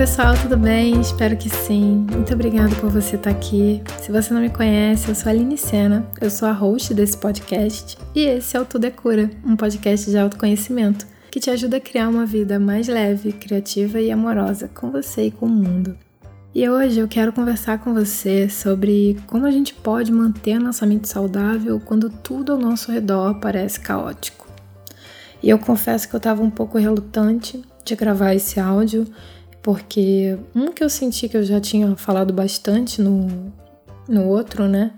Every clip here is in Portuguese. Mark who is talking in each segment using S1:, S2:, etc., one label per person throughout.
S1: pessoal, tudo bem? Espero que sim. Muito obrigada por você estar aqui. Se você não me conhece, eu sou a Aline Sena, eu sou a host desse podcast e esse é o Tudo é Cura, um podcast de autoconhecimento que te ajuda a criar uma vida mais leve, criativa e amorosa com você e com o mundo. E hoje eu quero conversar com você sobre como a gente pode manter nossa mente saudável quando tudo ao nosso redor parece caótico. E eu confesso que eu estava um pouco relutante de gravar esse áudio porque um que eu senti que eu já tinha falado bastante no, no outro, né?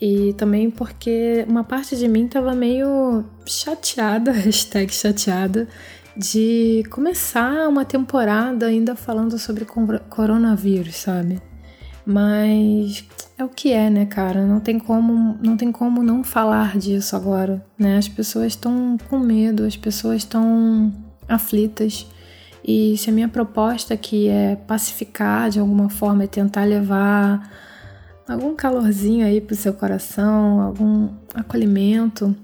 S1: E também porque uma parte de mim tava meio chateada, hashtag chateada, de começar uma temporada ainda falando sobre coronavírus, sabe? Mas é o que é, né, cara? Não tem como, não tem como não falar disso agora, né? As pessoas estão com medo, as pessoas estão aflitas. E se a minha proposta aqui é pacificar de alguma forma, é tentar levar algum calorzinho aí pro seu coração, algum acolhimento,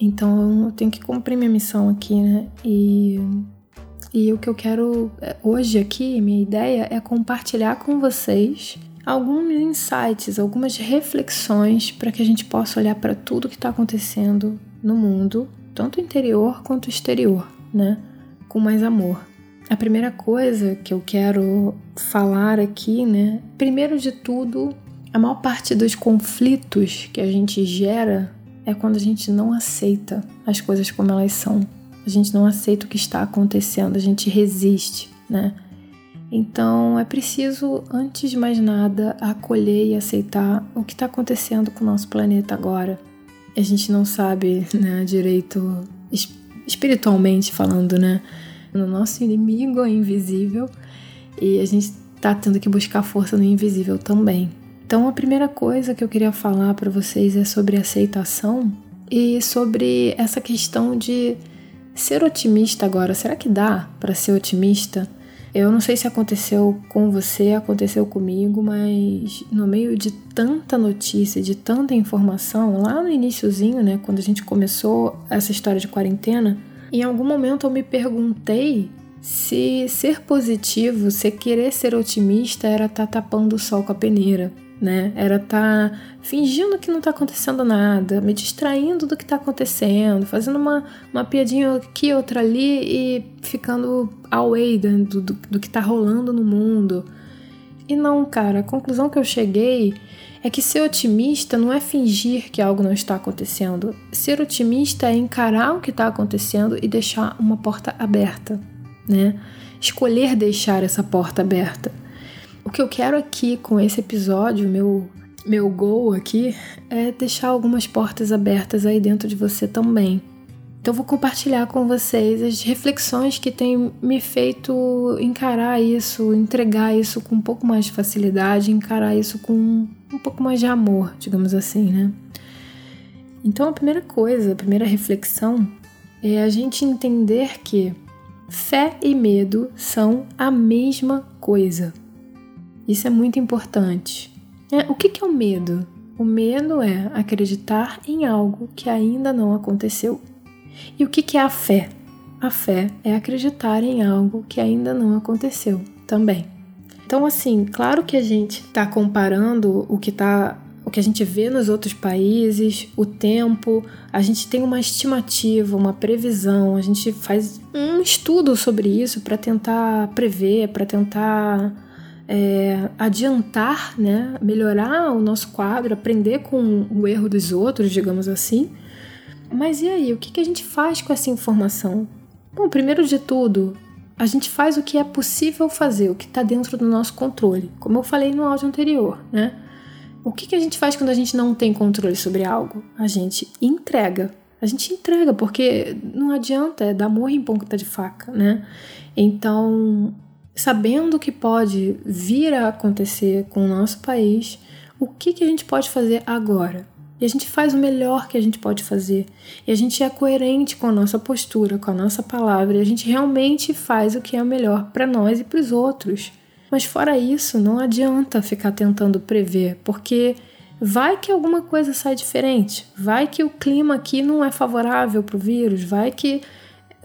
S1: então eu tenho que cumprir minha missão aqui, né? E, e o que eu quero é, hoje aqui, minha ideia é compartilhar com vocês alguns insights, algumas reflexões para que a gente possa olhar para tudo que está acontecendo no mundo, tanto interior quanto exterior, né? Com mais amor. A primeira coisa que eu quero falar aqui, né? Primeiro de tudo, a maior parte dos conflitos que a gente gera é quando a gente não aceita as coisas como elas são. A gente não aceita o que está acontecendo, a gente resiste, né? Então é preciso, antes de mais nada, acolher e aceitar o que está acontecendo com o nosso planeta agora. A gente não sabe né, direito, espiritualmente falando, né? No nosso inimigo é invisível e a gente está tendo que buscar força no invisível também. Então, a primeira coisa que eu queria falar para vocês é sobre aceitação e sobre essa questão de ser otimista agora. Será que dá para ser otimista? Eu não sei se aconteceu com você, aconteceu comigo, mas no meio de tanta notícia, de tanta informação, lá no iníciozinho, né, quando a gente começou essa história de quarentena, em algum momento eu me perguntei se ser positivo, se querer ser otimista era estar tá tapando o sol com a peneira, né? Era estar tá fingindo que não está acontecendo nada, me distraindo do que está acontecendo, fazendo uma, uma piadinha aqui, outra ali e ficando away do, do, do que está rolando no mundo. E não, cara, a conclusão que eu cheguei é que ser otimista não é fingir que algo não está acontecendo. Ser otimista é encarar o que está acontecendo e deixar uma porta aberta, né? Escolher deixar essa porta aberta. O que eu quero aqui com esse episódio, meu meu goal aqui é deixar algumas portas abertas aí dentro de você também. Então vou compartilhar com vocês as reflexões que têm me feito encarar isso, entregar isso com um pouco mais de facilidade, encarar isso com um pouco mais de amor, digamos assim, né? Então a primeira coisa, a primeira reflexão é a gente entender que fé e medo são a mesma coisa. Isso é muito importante. É, o que é o medo? O medo é acreditar em algo que ainda não aconteceu. E o que é a fé? A fé é acreditar em algo que ainda não aconteceu também. Então, assim, claro que a gente está comparando o que tá, o que a gente vê nos outros países, o tempo, a gente tem uma estimativa, uma previsão, a gente faz um estudo sobre isso para tentar prever, para tentar é, adiantar, né, melhorar o nosso quadro, aprender com o erro dos outros, digamos assim. Mas e aí, o que, que a gente faz com essa informação? Bom, primeiro de tudo, a gente faz o que é possível fazer, o que está dentro do nosso controle, como eu falei no áudio anterior, né? O que, que a gente faz quando a gente não tem controle sobre algo? A gente entrega. A gente entrega, porque não adianta, é dar morro em ponta de faca, né? Então, sabendo que pode vir a acontecer com o nosso país, o que, que a gente pode fazer agora? A gente faz o melhor que a gente pode fazer. E a gente é coerente com a nossa postura, com a nossa palavra. E a gente realmente faz o que é o melhor para nós e para os outros. Mas fora isso, não adianta ficar tentando prever, porque vai que alguma coisa sai diferente. Vai que o clima aqui não é favorável para o vírus. Vai que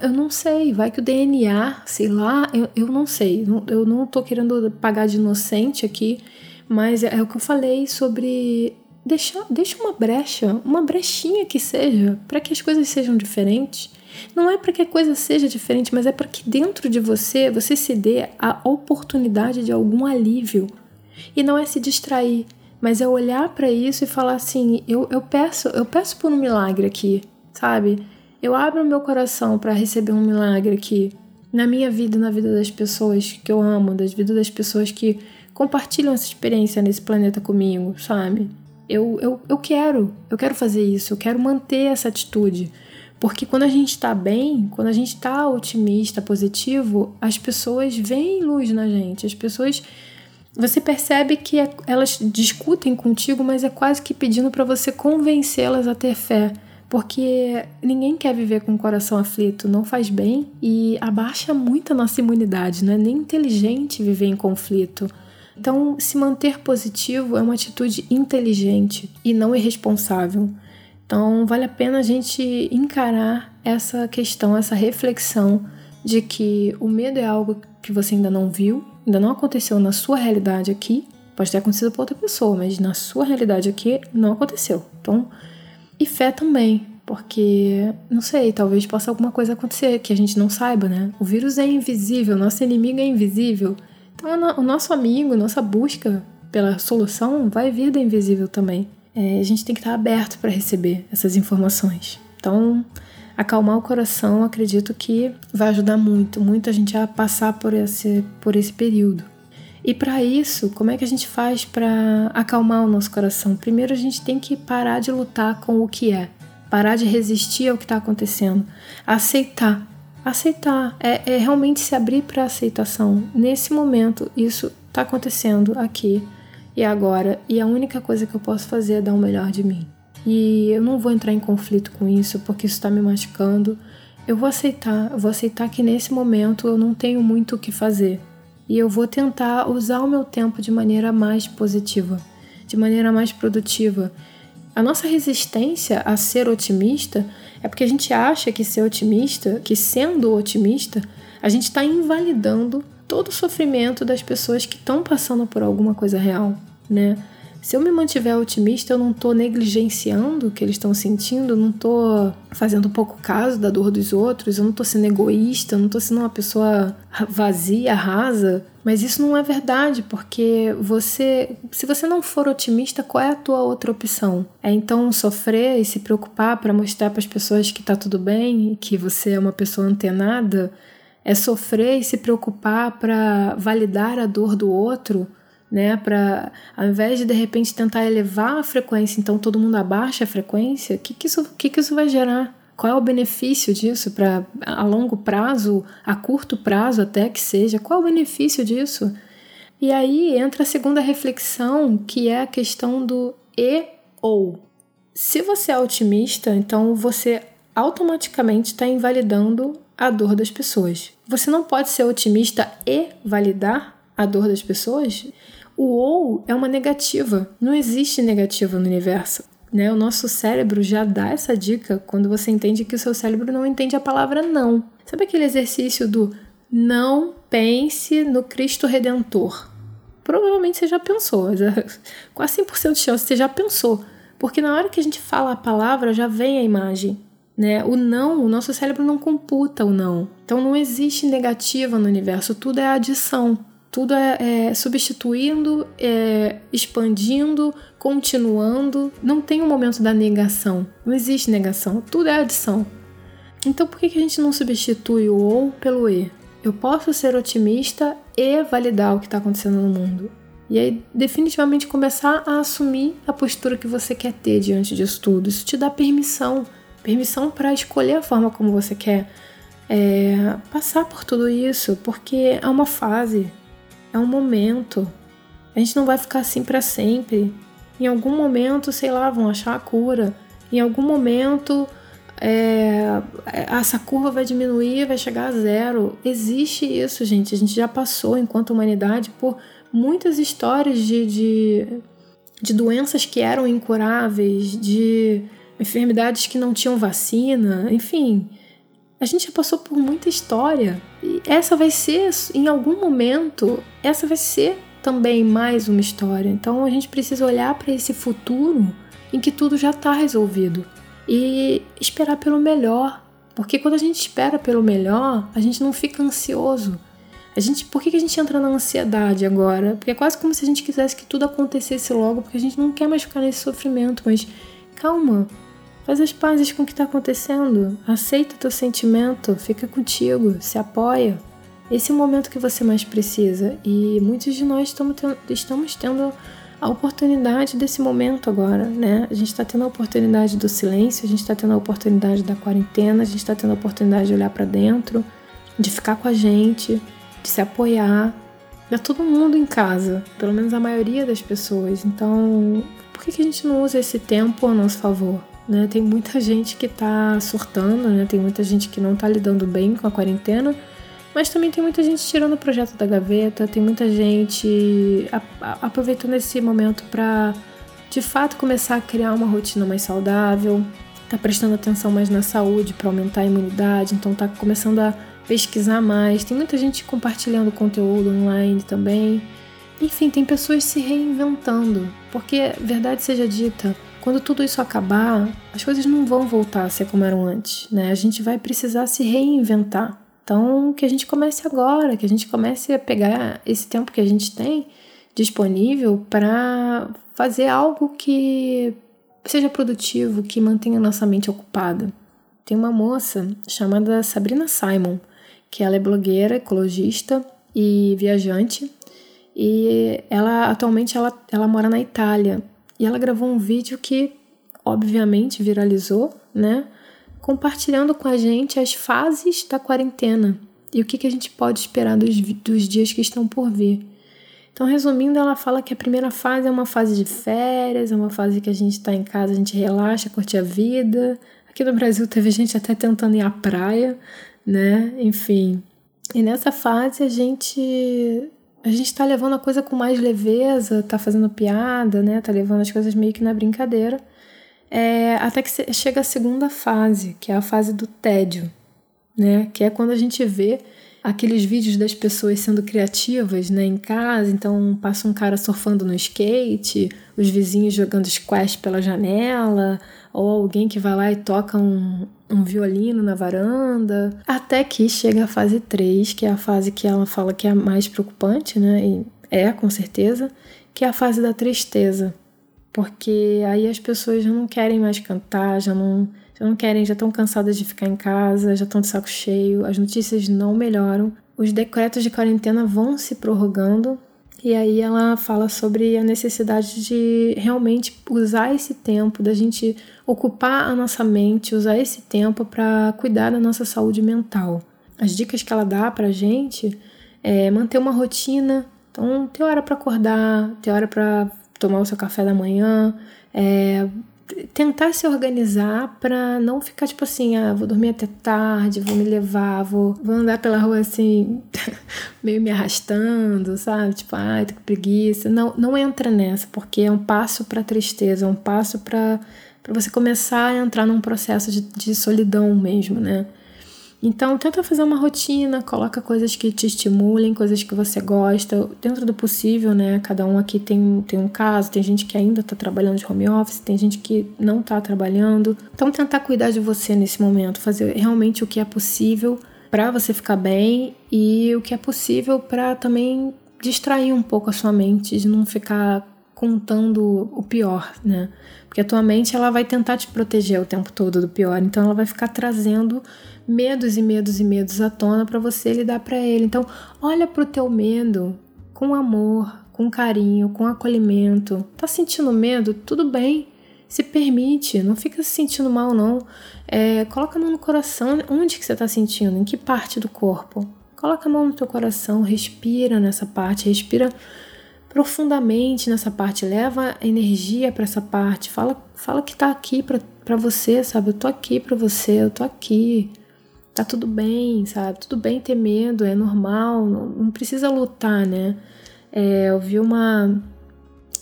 S1: eu não sei, vai que o DNA, sei lá, eu, eu não sei. Eu não tô querendo pagar de inocente aqui, mas é, é o que eu falei sobre deixar deixa uma brecha, uma brechinha que seja, para que as coisas sejam diferentes. Não é para que a coisa seja diferente, mas é para que dentro de você você se dê a oportunidade de algum alívio. E não é se distrair, mas é olhar para isso e falar assim: eu, eu peço, eu peço por um milagre aqui, sabe? Eu abro meu coração para receber um milagre aqui na minha vida, na vida das pessoas que eu amo, das vidas das pessoas que compartilham essa experiência nesse planeta comigo, sabe? Eu, eu, eu quero, eu quero fazer isso, eu quero manter essa atitude. Porque quando a gente está bem, quando a gente está otimista, positivo, as pessoas veem luz na gente. As pessoas. Você percebe que é, elas discutem contigo, mas é quase que pedindo para você convencê-las a ter fé. Porque ninguém quer viver com o coração aflito, não faz bem e abaixa muito a nossa imunidade, não é nem inteligente viver em conflito. Então, se manter positivo é uma atitude inteligente e não irresponsável. Então, vale a pena a gente encarar essa questão, essa reflexão de que o medo é algo que você ainda não viu, ainda não aconteceu na sua realidade aqui. Pode ter acontecido para outra pessoa, mas na sua realidade aqui não aconteceu. Então, e fé também, porque, não sei, talvez possa alguma coisa acontecer que a gente não saiba, né? O vírus é invisível, nosso inimigo é invisível. Então, o nosso amigo, nossa busca pela solução vai vir do invisível também. É, a gente tem que estar aberto para receber essas informações. Então, acalmar o coração, acredito que vai ajudar muito, muito a gente a passar por esse, por esse período. E para isso, como é que a gente faz para acalmar o nosso coração? Primeiro, a gente tem que parar de lutar com o que é, parar de resistir ao que está acontecendo, aceitar. Aceitar é, é realmente se abrir para aceitação. Nesse momento, isso está acontecendo aqui e agora, e a única coisa que eu posso fazer é dar o melhor de mim. E eu não vou entrar em conflito com isso porque isso está me machucando. Eu vou aceitar, eu vou aceitar que nesse momento eu não tenho muito o que fazer e eu vou tentar usar o meu tempo de maneira mais positiva, de maneira mais produtiva. A nossa resistência a ser otimista é porque a gente acha que ser otimista, que sendo otimista, a gente está invalidando todo o sofrimento das pessoas que estão passando por alguma coisa real, né? Se eu me mantiver otimista, eu não estou negligenciando o que eles estão sentindo, não estou fazendo pouco caso da dor dos outros, eu não estou sendo egoísta, eu não estou sendo uma pessoa vazia, rasa. Mas isso não é verdade, porque você, se você não for otimista, qual é a tua outra opção? É então sofrer e se preocupar para mostrar para as pessoas que está tudo bem, que você é uma pessoa antenada? É sofrer e se preocupar para validar a dor do outro? Né? Para ao invés de de repente tentar elevar a frequência, então todo mundo abaixa a frequência, o que, que, isso, que, que isso vai gerar? Qual é o benefício disso para a longo prazo, a curto prazo até que seja? Qual é o benefício disso? E aí entra a segunda reflexão, que é a questão do e ou. Se você é otimista, então você automaticamente está invalidando a dor das pessoas. Você não pode ser otimista e validar a dor das pessoas. O ou é uma negativa. Não existe negativa no universo. Né? O nosso cérebro já dá essa dica quando você entende que o seu cérebro não entende a palavra não. Sabe aquele exercício do não pense no Cristo Redentor? Provavelmente você já pensou, quase 100% de chance você já pensou. Porque na hora que a gente fala a palavra, já vem a imagem. Né? O não, o nosso cérebro não computa o não. Então não existe negativa no universo, tudo é adição. Tudo é, é substituindo, é, expandindo, continuando. Não tem um momento da negação. Não existe negação. Tudo é adição. Então por que, que a gente não substitui o ou pelo e? Eu posso ser otimista e validar o que está acontecendo no mundo. E aí, definitivamente, começar a assumir a postura que você quer ter diante disso tudo. Isso te dá permissão permissão para escolher a forma como você quer é, passar por tudo isso, porque é uma fase é um momento. A gente não vai ficar assim para sempre. Em algum momento, sei lá, vão achar a cura. Em algum momento, é, essa curva vai diminuir, vai chegar a zero. Existe isso, gente. A gente já passou, enquanto humanidade, por muitas histórias de, de, de doenças que eram incuráveis, de enfermidades que não tinham vacina, enfim A gente já passou por muita história e essa vai ser, em algum momento, essa vai ser também mais uma história. Então a gente precisa olhar para esse futuro em que tudo já está resolvido e esperar pelo melhor. Porque quando a gente espera pelo melhor, a gente não fica ansioso. A gente, por que, a gente entra na ansiedade agora? Porque é quase como se a gente quisesse que tudo acontecesse logo, porque a gente não quer mais ficar nesse sofrimento. Mas calma, faz as pazes com o que está acontecendo, aceita teu sentimento, fica contigo, se apoia. Esse é o momento que você mais precisa e muitos de nós estamos tendo, a oportunidade desse momento agora, né? A gente está tendo a oportunidade do silêncio, a gente está tendo a oportunidade da quarentena, a gente está tendo a oportunidade de olhar para dentro, de ficar com a gente, de se apoiar. Tá todo mundo em casa, pelo menos a maioria das pessoas. Então, por que, que a gente não usa esse tempo a nosso favor? Né? Tem muita gente que está surtando, né? Tem muita gente que não está lidando bem com a quarentena mas também tem muita gente tirando o projeto da gaveta, tem muita gente aproveitando esse momento para de fato começar a criar uma rotina mais saudável, tá prestando atenção mais na saúde para aumentar a imunidade, então tá começando a pesquisar mais. Tem muita gente compartilhando conteúdo online também. Enfim, tem pessoas se reinventando, porque verdade seja dita, quando tudo isso acabar, as coisas não vão voltar a ser como eram antes, né? A gente vai precisar se reinventar. Então, que a gente comece agora, que a gente comece a pegar esse tempo que a gente tem disponível para fazer algo que seja produtivo, que mantenha nossa mente ocupada. Tem uma moça chamada Sabrina Simon, que ela é blogueira, ecologista e viajante, e ela atualmente ela, ela mora na Itália. E ela gravou um vídeo que obviamente viralizou, né? compartilhando com a gente as fases da quarentena e o que, que a gente pode esperar dos, dos dias que estão por vir. Então, resumindo, ela fala que a primeira fase é uma fase de férias, é uma fase que a gente está em casa, a gente relaxa, curte a vida. Aqui no Brasil teve gente até tentando ir à praia, né? Enfim. E nessa fase a gente a gente tá levando a coisa com mais leveza, tá fazendo piada, né? Tá levando as coisas meio que na brincadeira é, até que chega a segunda fase, que é a fase do tédio, né? Que é quando a gente vê aqueles vídeos das pessoas sendo criativas, né, em casa, então passa um cara surfando no skate, os vizinhos jogando squash pela janela, ou alguém que vai lá e toca um, um violino na varanda, até que chega a fase 3, que é a fase que ela fala que é a mais preocupante, né, e é com certeza, que é a fase da tristeza. Porque aí as pessoas já não querem mais cantar, já não, já não querem, já estão cansadas de ficar em casa, já estão de saco cheio, as notícias não melhoram, os decretos de quarentena vão se prorrogando. E aí ela fala sobre a necessidade de realmente usar esse tempo, da gente ocupar a nossa mente, usar esse tempo para cuidar da nossa saúde mental. As dicas que ela dá pra gente é manter uma rotina, então ter hora para acordar, ter hora para tomar o seu café da manhã, é, tentar se organizar para não ficar tipo assim, ah, vou dormir até tarde, vou me levar, vou, vou andar pela rua assim, meio me arrastando, sabe? Tipo, ai, tô com preguiça. Não, não entra nessa, porque é um passo para tristeza, é um passo para você começar a entrar num processo de, de solidão mesmo, né? Então, tenta fazer uma rotina, coloca coisas que te estimulem, coisas que você gosta, dentro do possível, né? Cada um aqui tem, tem um caso, tem gente que ainda tá trabalhando de home office, tem gente que não tá trabalhando. Então, tentar cuidar de você nesse momento, fazer realmente o que é possível para você ficar bem e o que é possível para também distrair um pouco a sua mente, de não ficar contando o pior, né? Porque a tua mente ela vai tentar te proteger o tempo todo do pior, então ela vai ficar trazendo medos e medos e medos à tona para você lidar para ele. Então, olha pro teu medo com amor, com carinho, com acolhimento. Tá sentindo medo? Tudo bem. Se permite, não fica se sentindo mal não. É, coloca a mão no coração. Onde que você está sentindo? Em que parte do corpo? Coloca a mão no teu coração, respira nessa parte, respira profundamente nessa parte, leva energia para essa parte, fala, fala que tá aqui para você, sabe? Eu tô aqui para você, eu tô aqui. Tá tudo bem, sabe? Tudo bem ter medo, é normal, não, não precisa lutar, né? É, eu vi uma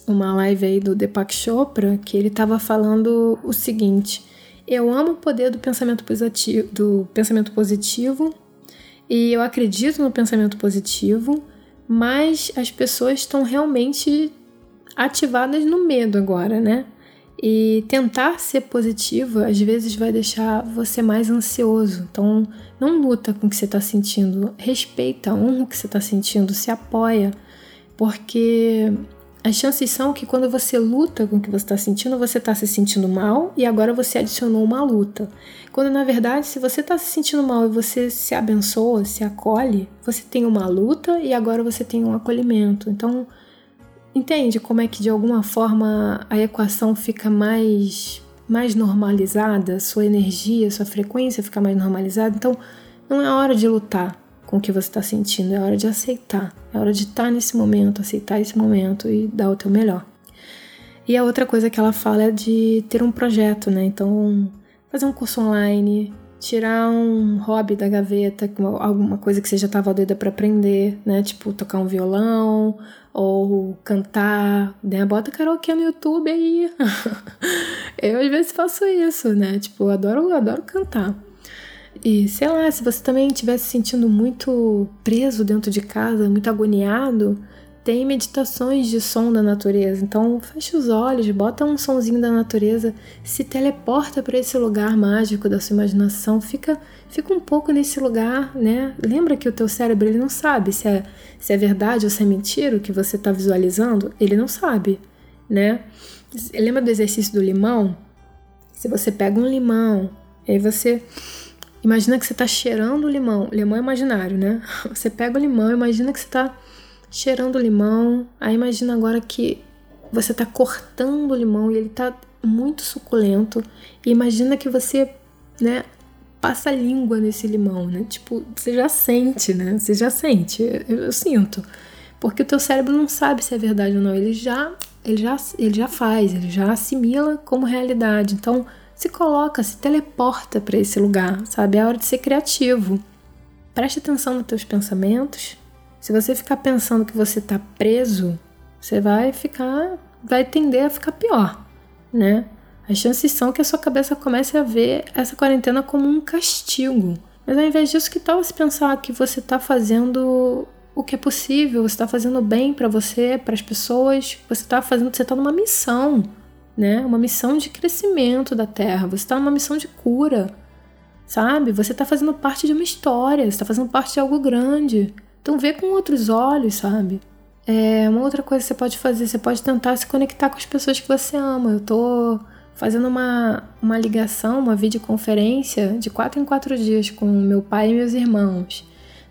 S1: uma live aí do Deepak Chopra que ele tava falando o seguinte: Eu amo o poder do pensamento positivo, do pensamento positivo e eu acredito no pensamento positivo, mas as pessoas estão realmente ativadas no medo agora, né? E tentar ser positiva às vezes vai deixar você mais ansioso. Então, não luta com o que você está sentindo, respeita, honra o que você está sentindo, se apoia, porque as chances são que quando você luta com o que você está sentindo, você está se sentindo mal e agora você adicionou uma luta. Quando na verdade, se você está se sentindo mal e você se abençoa, se acolhe, você tem uma luta e agora você tem um acolhimento. Então, Entende como é que de alguma forma a equação fica mais mais normalizada, sua energia, sua frequência fica mais normalizada? Então, não é hora de lutar com o que você está sentindo, é hora de aceitar, é hora de estar tá nesse momento, aceitar esse momento e dar o teu melhor. E a outra coisa que ela fala é de ter um projeto, né? Então, fazer um curso online, tirar um hobby da gaveta, alguma coisa que você já estava doida para aprender, né? Tipo tocar um violão ou cantar, né? Bota karaokê no YouTube aí. eu às vezes faço isso, né? Tipo, eu adoro, adoro cantar. E sei lá, se você também estiver se sentindo muito preso dentro de casa, muito agoniado, tem meditações de som da natureza. Então, fecha os olhos, bota um sonzinho da natureza, se teleporta para esse lugar mágico da sua imaginação, fica fica um pouco nesse lugar, né? Lembra que o teu cérebro ele não sabe se é se é verdade ou se é mentira o que você está visualizando, ele não sabe, né? Lembra do exercício do limão? Se você pega um limão, aí você imagina que você está cheirando o limão, limão é imaginário, né? Você pega o limão, imagina que você está cheirando limão. Aí imagina agora que você tá cortando o limão e ele tá muito suculento. E imagina que você, né, passa a língua nesse limão, né? Tipo, você já sente, né? Você já sente. Eu, eu, sinto. Porque o teu cérebro não sabe se é verdade ou não. Ele já, ele já, ele já faz, ele já assimila como realidade. Então, se coloca, se teleporta para esse lugar, sabe? É hora de ser criativo. Preste atenção nos teus pensamentos, se você ficar pensando que você está preso, você vai ficar, vai tender a ficar pior, né? As chances são que a sua cabeça comece a ver essa quarentena como um castigo. Mas ao invés disso, que tal você pensar que você está fazendo o que é possível, você está fazendo bem para você, para as pessoas, você está fazendo, você está numa missão, né? Uma missão de crescimento da Terra, você está numa missão de cura, sabe? Você está fazendo parte de uma história, você está fazendo parte de algo grande. Então vê com outros olhos, sabe? É, uma outra coisa que você pode fazer, você pode tentar se conectar com as pessoas que você ama. Eu tô fazendo uma, uma ligação, uma videoconferência de quatro em quatro dias com meu pai e meus irmãos,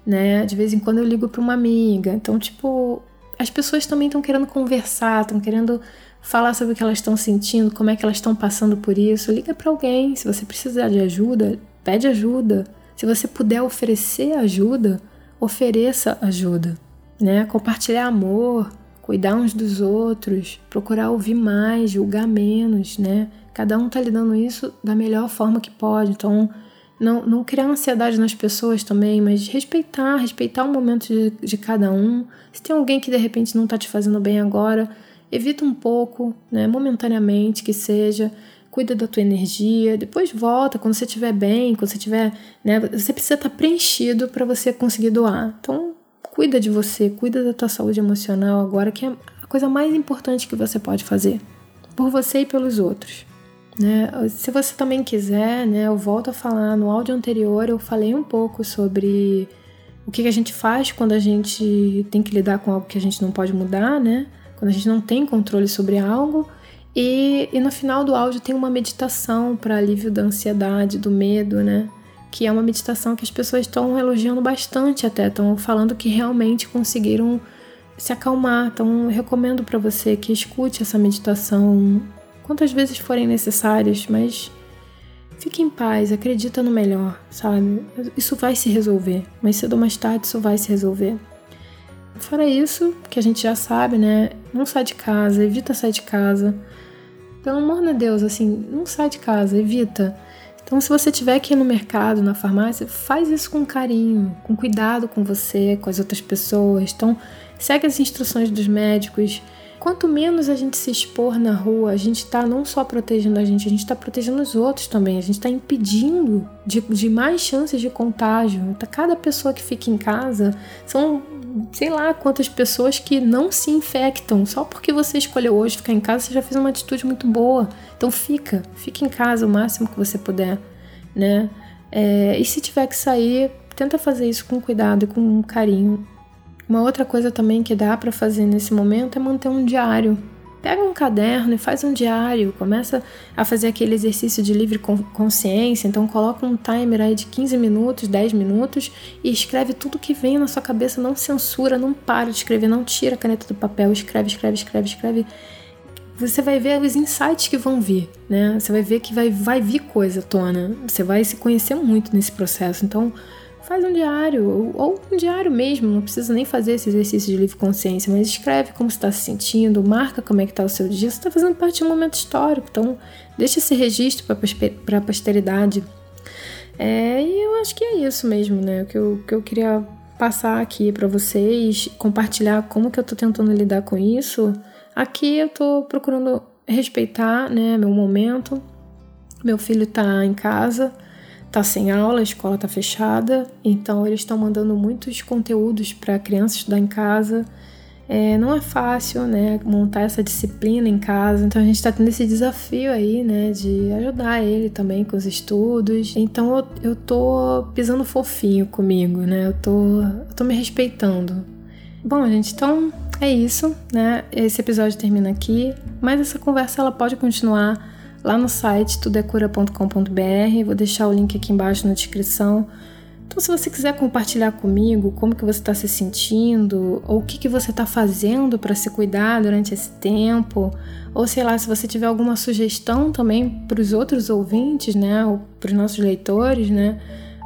S1: né? De vez em quando eu ligo para uma amiga. Então, tipo, as pessoas também estão querendo conversar, estão querendo falar sobre o que elas estão sentindo, como é que elas estão passando por isso. Liga para alguém, se você precisar de ajuda, pede ajuda. Se você puder oferecer ajuda, ofereça ajuda, né? Compartilhar amor, cuidar uns dos outros, procurar ouvir mais, julgar menos, né? Cada um tá lidando isso da melhor forma que pode. Então, não, não criar ansiedade nas pessoas também, mas respeitar, respeitar o momento de, de cada um. Se tem alguém que de repente não tá te fazendo bem agora, evita um pouco, né? Momentaneamente que seja cuida da tua energia, depois volta quando você estiver bem, quando você estiver, né, você precisa estar preenchido para você conseguir doar. Então, cuida de você, cuida da tua saúde emocional agora, que é a coisa mais importante que você pode fazer por você e pelos outros. Né? Se você também quiser, né, eu volto a falar no áudio anterior, eu falei um pouco sobre o que a gente faz quando a gente tem que lidar com algo que a gente não pode mudar, né? Quando a gente não tem controle sobre algo e, e no final do áudio tem uma meditação para alívio da ansiedade, do medo, né? Que é uma meditação que as pessoas estão elogiando bastante até, estão falando que realmente conseguiram se acalmar. Então, recomendo para você que escute essa meditação quantas vezes forem necessárias, mas fique em paz, acredita no melhor, sabe? Isso vai se resolver, mais cedo ou mais tarde isso vai se resolver. Fora isso, que a gente já sabe, né? Não sai de casa, evita sair de casa pelo amor de Deus, assim, não sai de casa, evita. Então, se você tiver que ir no mercado, na farmácia, faz isso com carinho, com cuidado com você, com as outras pessoas. Então, segue as instruções dos médicos, quanto menos a gente se expor na rua, a gente está não só protegendo a gente, a gente está protegendo os outros também. A gente está impedindo de, de, mais chances de contágio. Então, cada pessoa que fica em casa são sei lá quantas pessoas que não se infectam. Só porque você escolheu hoje ficar em casa, você já fez uma atitude muito boa. Então fica, fica em casa o máximo que você puder, né? É, e se tiver que sair, tenta fazer isso com cuidado e com carinho. Uma outra coisa também que dá para fazer nesse momento é manter um diário. Pega um caderno e faz um diário, começa a fazer aquele exercício de livre consciência, então coloca um timer aí de 15 minutos, 10 minutos e escreve tudo que vem na sua cabeça, não censura, não para de escrever, não tira a caneta do papel, escreve, escreve, escreve, escreve. Você vai ver os insights que vão vir, né? Você vai ver que vai, vai vir coisa à tona. Você vai se conhecer muito nesse processo. Então, faz um diário, ou um diário mesmo, não precisa nem fazer esse exercício de livre consciência, mas escreve como está se sentindo, marca como é que está o seu dia, você está fazendo parte de um momento histórico, então deixa esse registro para a posteridade. É, e eu acho que é isso mesmo, né, o que eu, que eu queria passar aqui para vocês, compartilhar como que eu estou tentando lidar com isso. Aqui eu estou procurando respeitar, né, meu momento, meu filho está em casa, tá sem aula, a escola tá fechada, então eles estão mandando muitos conteúdos para crianças estudar em casa. É, não é fácil, né, montar essa disciplina em casa, então a gente está tendo esse desafio aí, né, de ajudar ele também com os estudos. Então eu, eu tô pisando fofinho comigo, né, eu tô, eu tô me respeitando. Bom, gente, então é isso, né, esse episódio termina aqui, mas essa conversa ela pode continuar lá no site tudecura.com.br. Vou deixar o link aqui embaixo na descrição. Então, se você quiser compartilhar comigo como que você está se sentindo, ou o que, que você está fazendo para se cuidar durante esse tempo, ou sei lá, se você tiver alguma sugestão também para os outros ouvintes, né, ou para os nossos leitores, né,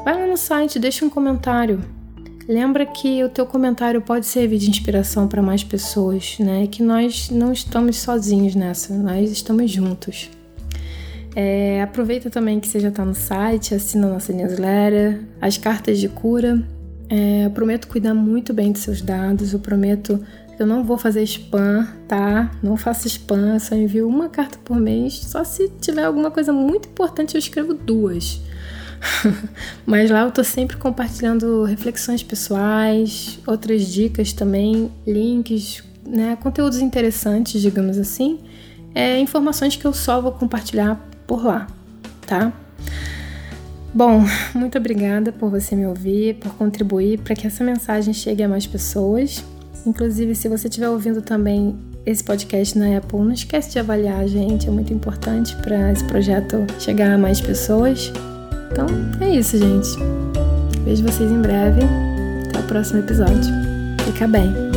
S1: vai lá no site, deixa um comentário. Lembra que o teu comentário pode servir de inspiração para mais pessoas, né, e que nós não estamos sozinhos nessa, nós estamos juntos. É, aproveita também que você já está no site, assina nossa newsletter, as cartas de cura. É, eu prometo cuidar muito bem dos seus dados, eu prometo que eu não vou fazer spam, tá? Não faço spam, só envio uma carta por mês. Só se tiver alguma coisa muito importante, eu escrevo duas. Mas lá eu tô sempre compartilhando reflexões pessoais, outras dicas também, links, né, conteúdos interessantes, digamos assim, é, informações que eu só vou compartilhar por lá, tá? Bom, muito obrigada por você me ouvir, por contribuir para que essa mensagem chegue a mais pessoas. Inclusive, se você estiver ouvindo também esse podcast na Apple, não esquece de avaliar gente, é muito importante para esse projeto chegar a mais pessoas. Então, é isso, gente. Vejo vocês em breve. Até o próximo episódio. Fica bem.